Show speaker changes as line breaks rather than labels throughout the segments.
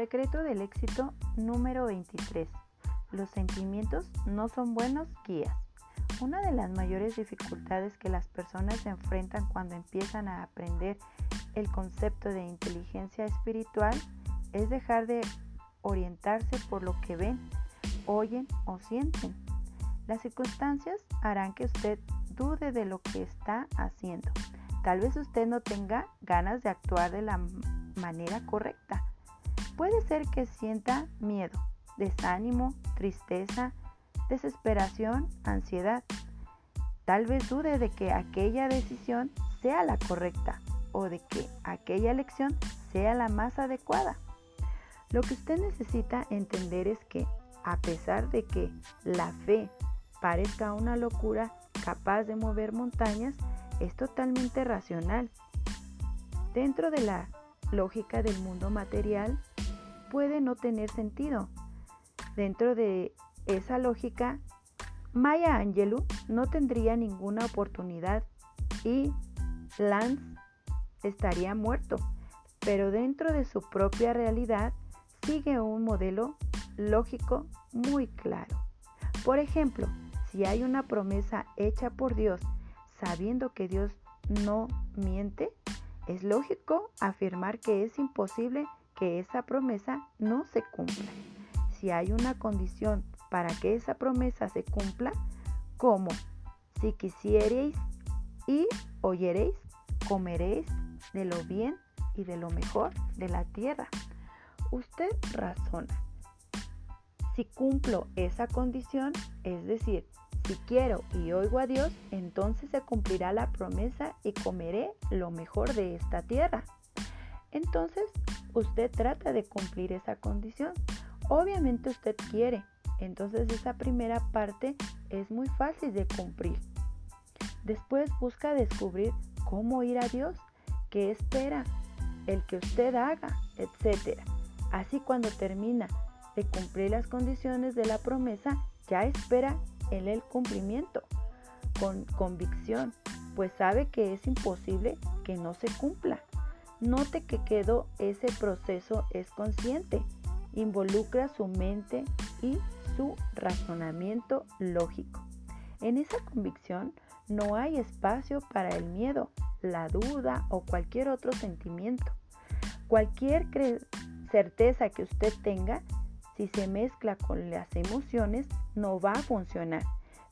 Secreto del éxito número 23. Los sentimientos no son buenos guías. Una de las mayores dificultades que las personas se enfrentan cuando empiezan a aprender el concepto de inteligencia espiritual es dejar de orientarse por lo que ven, oyen o sienten. Las circunstancias harán que usted dude de lo que está haciendo. Tal vez usted no tenga ganas de actuar de la manera correcta. Puede ser que sienta miedo, desánimo, tristeza, desesperación, ansiedad. Tal vez dude de que aquella decisión sea la correcta o de que aquella elección sea la más adecuada. Lo que usted necesita entender es que a pesar de que la fe parezca una locura capaz de mover montañas, es totalmente racional. Dentro de la lógica del mundo material puede no tener sentido. Dentro de esa lógica, Maya Angelou no tendría ninguna oportunidad y Lance estaría muerto, pero dentro de su propia realidad sigue un modelo lógico muy claro. Por ejemplo, si hay una promesa hecha por Dios sabiendo que Dios no miente, es lógico afirmar que es imposible que esa promesa no se cumpla. Si hay una condición para que esa promesa se cumpla, como si quisierais y oyeréis, comeréis de lo bien y de lo mejor de la tierra. Usted razona. Si cumplo esa condición, es decir, si quiero y oigo a Dios, entonces se cumplirá la promesa y comeré lo mejor de esta tierra. Entonces, usted trata de cumplir esa condición. Obviamente usted quiere, entonces esa primera parte es muy fácil de cumplir. Después busca descubrir cómo ir a Dios, qué espera, el que usted haga, etc. Así cuando termina de cumplir las condiciones de la promesa, ya espera en el cumplimiento con convicción, pues sabe que es imposible que no se cumpla. Note que quedó ese proceso es consciente, involucra su mente y su razonamiento lógico. En esa convicción no hay espacio para el miedo, la duda o cualquier otro sentimiento. Cualquier certeza que usted tenga, si se mezcla con las emociones, no va a funcionar.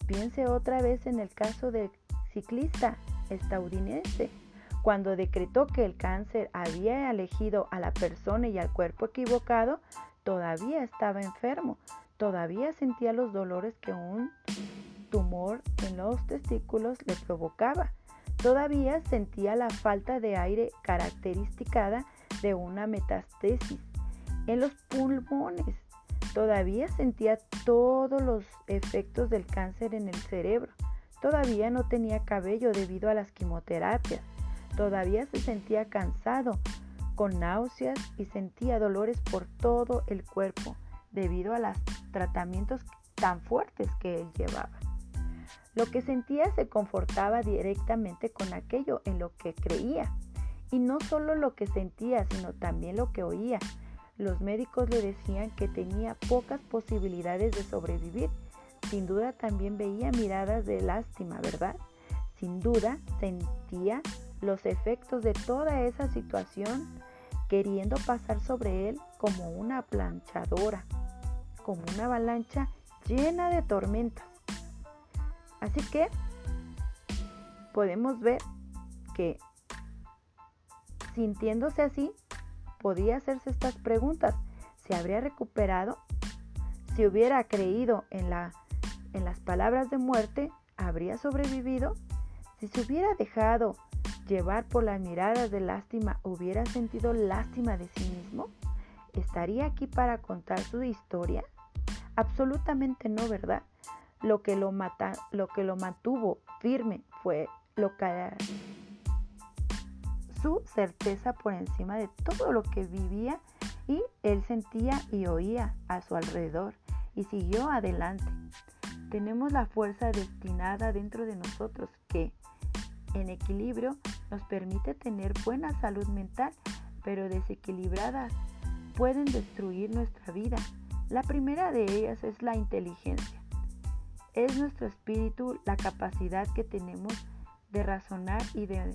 Piense otra vez en el caso del ciclista estadounidense cuando decretó que el cáncer había elegido a la persona y al cuerpo equivocado, todavía estaba enfermo, todavía sentía los dolores que un tumor en los testículos le provocaba, todavía sentía la falta de aire característica de una metastasis en los pulmones, todavía sentía todos los efectos del cáncer en el cerebro, todavía no tenía cabello debido a las quimioterapias, Todavía se sentía cansado, con náuseas y sentía dolores por todo el cuerpo debido a los tratamientos tan fuertes que él llevaba. Lo que sentía se confortaba directamente con aquello en lo que creía. Y no solo lo que sentía, sino también lo que oía. Los médicos le decían que tenía pocas posibilidades de sobrevivir. Sin duda también veía miradas de lástima, ¿verdad? Sin duda sentía los efectos de toda esa situación queriendo pasar sobre él como una planchadora, como una avalancha llena de tormentas. Así que podemos ver que sintiéndose así, podía hacerse estas preguntas. ¿Se habría recuperado? Si hubiera creído en, la, en las palabras de muerte, ¿habría sobrevivido? Si se hubiera dejado llevar por las miradas de lástima, hubiera sentido lástima de sí mismo? ¿Estaría aquí para contar su historia? Absolutamente no, ¿verdad? Lo que lo, mata, lo que lo mantuvo firme fue lo que, su certeza por encima de todo lo que vivía y él sentía y oía a su alrededor y siguió adelante. Tenemos la fuerza destinada dentro de nosotros que en equilibrio nos permite tener buena salud mental, pero desequilibradas pueden destruir nuestra vida. La primera de ellas es la inteligencia. Es nuestro espíritu la capacidad que tenemos de razonar y de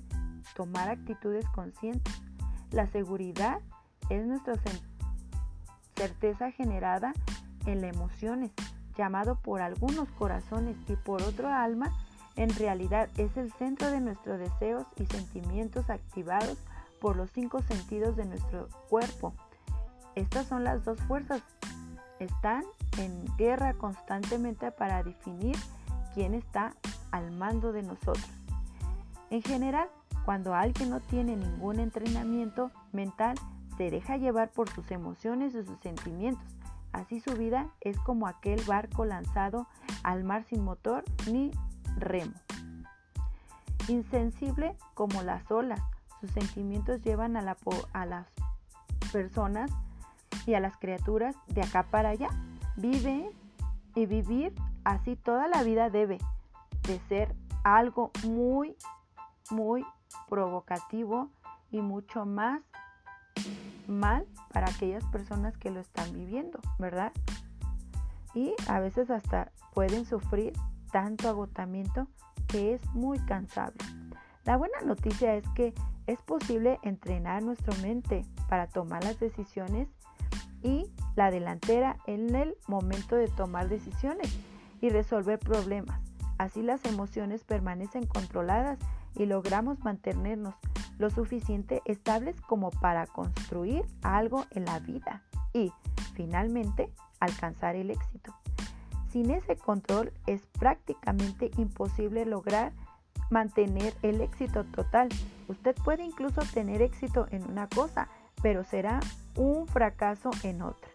tomar actitudes conscientes. La seguridad es nuestra certeza generada en las emociones, llamado por algunos corazones y por otro alma, en realidad es el centro de nuestros deseos y sentimientos activados por los cinco sentidos de nuestro cuerpo. Estas son las dos fuerzas. Están en guerra constantemente para definir quién está al mando de nosotros. En general, cuando alguien no tiene ningún entrenamiento mental, se deja llevar por sus emociones y sus sentimientos. Así su vida es como aquel barco lanzado al mar sin motor ni remo. Insensible como las olas, sus sentimientos llevan a, la, a las personas y a las criaturas de acá para allá. Vive y vivir así toda la vida debe de ser algo muy, muy provocativo y mucho más mal para aquellas personas que lo están viviendo, ¿verdad? Y a veces hasta pueden sufrir tanto agotamiento que es muy cansable. La buena noticia es que es posible entrenar nuestra mente para tomar las decisiones y la delantera en el momento de tomar decisiones y resolver problemas. Así las emociones permanecen controladas y logramos mantenernos lo suficiente estables como para construir algo en la vida y, finalmente, alcanzar el éxito. Sin ese control es prácticamente imposible lograr mantener el éxito total. Usted puede incluso tener éxito en una cosa, pero será un fracaso en otra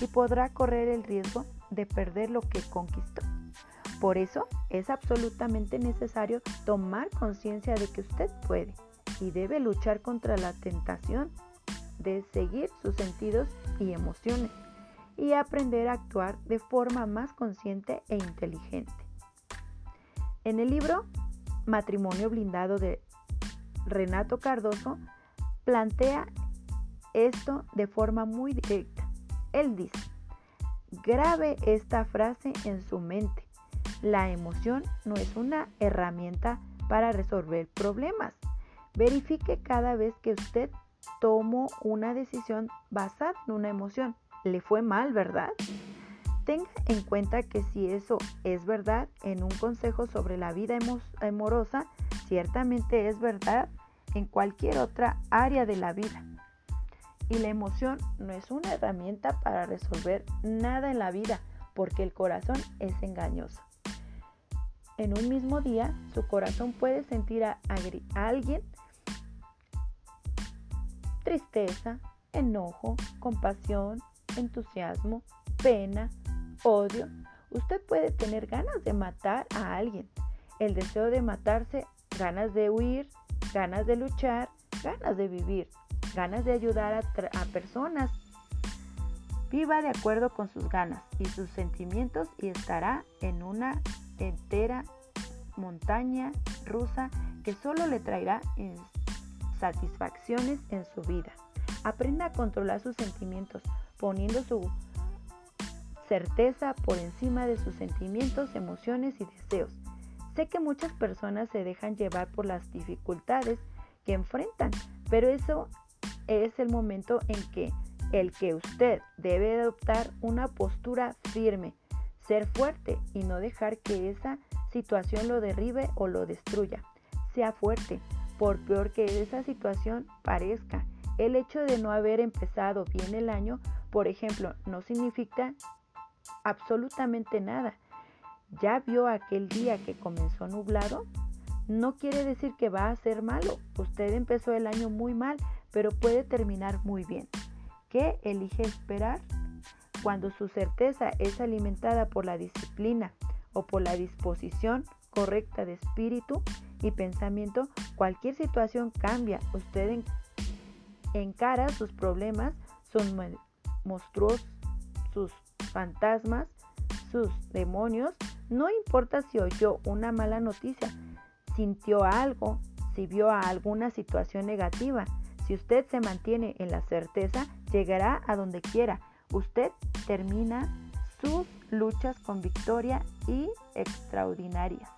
y podrá correr el riesgo de perder lo que conquistó. Por eso es absolutamente necesario tomar conciencia de que usted puede y debe luchar contra la tentación de seguir sus sentidos y emociones y aprender a actuar de forma más consciente e inteligente. En el libro Matrimonio Blindado de Renato Cardoso, plantea esto de forma muy directa. Él dice, grabe esta frase en su mente. La emoción no es una herramienta para resolver problemas, Verifique cada vez que usted tomó una decisión basada en una emoción. Le fue mal, ¿verdad? Tenga en cuenta que si eso es verdad en un consejo sobre la vida amorosa, ciertamente es verdad en cualquier otra área de la vida. Y la emoción no es una herramienta para resolver nada en la vida, porque el corazón es engañoso. En un mismo día, su corazón puede sentir a, a alguien tristeza, enojo, compasión, entusiasmo, pena, odio. Usted puede tener ganas de matar a alguien, el deseo de matarse, ganas de huir, ganas de luchar, ganas de vivir, ganas de ayudar a, personas. Viva de acuerdo con sus ganas y sus sentimientos y estará en una entera montaña rusa que solo le traerá satisfacciones en su vida. Aprenda a controlar sus sentimientos, poniendo su certeza por encima de sus sentimientos, emociones y deseos. Sé que muchas personas se dejan llevar por las dificultades que enfrentan, pero eso es el momento en que el que usted debe adoptar una postura firme, ser fuerte y no dejar que esa situación lo derribe o lo destruya. Sea fuerte, por peor que esa situación parezca. El hecho de no haber empezado bien el año, por ejemplo, no significa absolutamente nada. ¿Ya vio aquel día que comenzó nublado? No quiere decir que va a ser malo. Usted empezó el año muy mal, pero puede terminar muy bien. ¿Qué elige esperar? Cuando su certeza es alimentada por la disciplina o por la disposición correcta de espíritu, y pensamiento, cualquier situación cambia. Usted encara sus problemas, sus monstruos, sus fantasmas, sus demonios. No importa si oyó una mala noticia, sintió algo, si vio alguna situación negativa. Si usted se mantiene en la certeza, llegará a donde quiera. Usted termina sus luchas con victoria y extraordinarias.